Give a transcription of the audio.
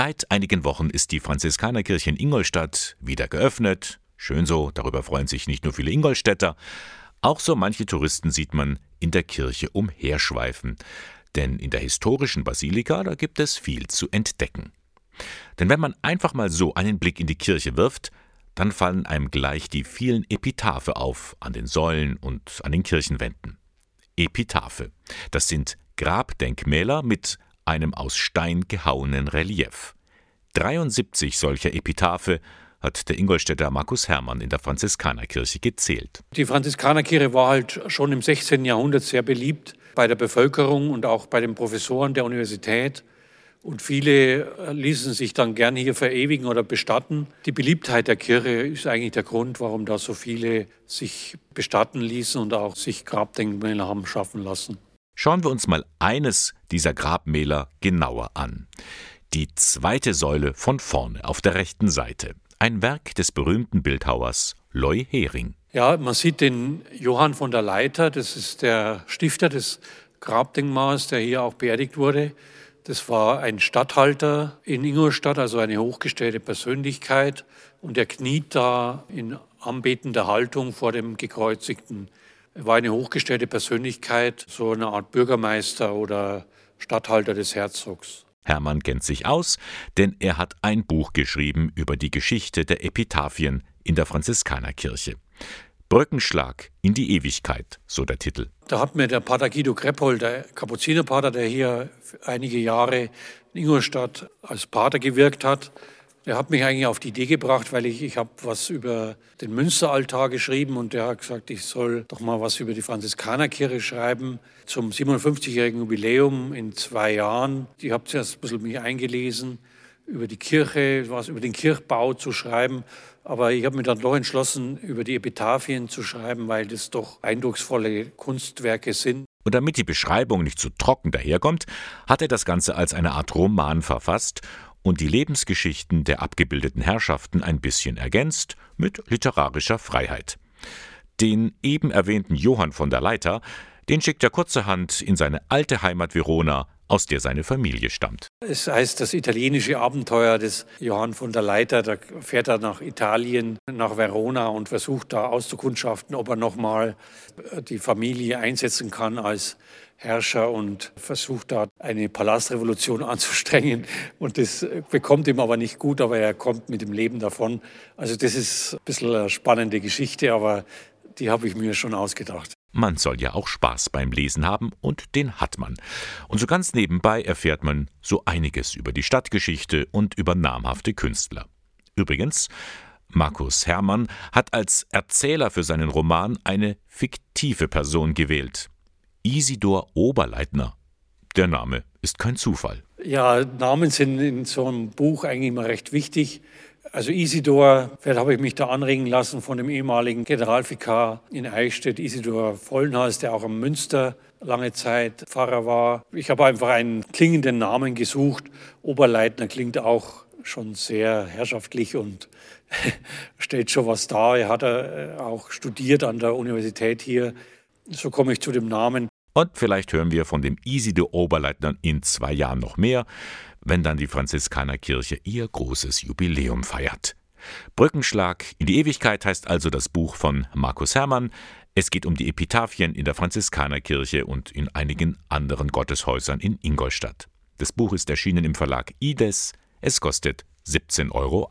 Seit einigen Wochen ist die Franziskanerkirche in Ingolstadt wieder geöffnet. Schön so, darüber freuen sich nicht nur viele Ingolstädter, auch so manche Touristen sieht man in der Kirche umherschweifen. Denn in der historischen Basilika, da gibt es viel zu entdecken. Denn wenn man einfach mal so einen Blick in die Kirche wirft, dann fallen einem gleich die vielen Epitaphe auf an den Säulen und an den Kirchenwänden. Epitaphe, das sind Grabdenkmäler mit einem aus Stein gehauenen Relief. 73 solcher Epitaphe hat der Ingolstädter Markus Hermann in der Franziskanerkirche gezählt. Die Franziskanerkirche war halt schon im 16. Jahrhundert sehr beliebt bei der Bevölkerung und auch bei den Professoren der Universität. Und viele ließen sich dann gern hier verewigen oder bestatten. Die Beliebtheit der Kirche ist eigentlich der Grund, warum da so viele sich bestatten ließen und auch sich Grabdenkmäler haben schaffen lassen. Schauen wir uns mal eines dieser Grabmäler genauer an. Die zweite Säule von vorne auf der rechten Seite. Ein Werk des berühmten Bildhauers Loy Hering. Ja, man sieht den Johann von der Leiter, das ist der Stifter des Grabdenkmals, der hier auch beerdigt wurde. Das war ein Statthalter in Ingolstadt, also eine hochgestellte Persönlichkeit. Und er kniet da in anbetender Haltung vor dem gekreuzigten war eine hochgestellte Persönlichkeit, so eine Art Bürgermeister oder Statthalter des Herzogs. Hermann kennt sich aus, denn er hat ein Buch geschrieben über die Geschichte der Epitaphien in der Franziskanerkirche. Brückenschlag in die Ewigkeit, so der Titel. Da hat mir der Pater Guido Kreppol, der Kapuzinerpater, der hier einige Jahre in Ingolstadt als Pater gewirkt hat, der hat mich eigentlich auf die Idee gebracht, weil ich, ich habe was über den Münsteraltar geschrieben und der hat gesagt, ich soll doch mal was über die Franziskanerkirche schreiben zum 57-jährigen Jubiläum in zwei Jahren. Ich habe zuerst ein bisschen mich eingelesen, über die Kirche, was über den Kirchbau zu schreiben. Aber ich habe mich dann doch entschlossen, über die Epitaphien zu schreiben, weil das doch eindrucksvolle Kunstwerke sind. Und damit die Beschreibung nicht zu trocken daherkommt, hat er das Ganze als eine Art Roman verfasst und die Lebensgeschichten der abgebildeten Herrschaften ein bisschen ergänzt mit literarischer Freiheit. Den eben erwähnten Johann von der Leiter, den schickt er kurzerhand in seine alte Heimat Verona, aus der seine Familie stammt. Es heißt das italienische Abenteuer des Johann von der Leiter. Da fährt er nach Italien, nach Verona und versucht da auszukundschaften, ob er nochmal die Familie einsetzen kann als Herrscher und versucht da eine Palastrevolution anzustrengen. Und das bekommt ihm aber nicht gut, aber er kommt mit dem Leben davon. Also das ist ein bisschen eine spannende Geschichte, aber die habe ich mir schon ausgedacht. Man soll ja auch Spaß beim Lesen haben und den hat man. Und so ganz nebenbei erfährt man so einiges über die Stadtgeschichte und über namhafte Künstler. Übrigens, Markus Hermann hat als Erzähler für seinen Roman eine fiktive Person gewählt. Isidor Oberleitner. Der Name ist kein Zufall. Ja, Namen sind in so einem Buch eigentlich immer recht wichtig. Also Isidor, vielleicht habe ich mich da anregen lassen von dem ehemaligen Generalvikar in Eichstätt, Isidor Vollenhaus, der auch am Münster lange Zeit Pfarrer war. Ich habe einfach einen klingenden Namen gesucht. Oberleitner klingt auch schon sehr herrschaftlich und stellt schon was dar. Er hat äh, auch studiert an der Universität hier so komme ich zu dem Namen. Und vielleicht hören wir von dem Isidor Oberleitner in zwei Jahren noch mehr, wenn dann die Franziskanerkirche ihr großes Jubiläum feiert. Brückenschlag in die Ewigkeit heißt also das Buch von Markus Hermann. Es geht um die Epitaphien in der Franziskanerkirche und in einigen anderen Gotteshäusern in Ingolstadt. Das Buch ist erschienen im Verlag Ides. Es kostet 17,80 Euro.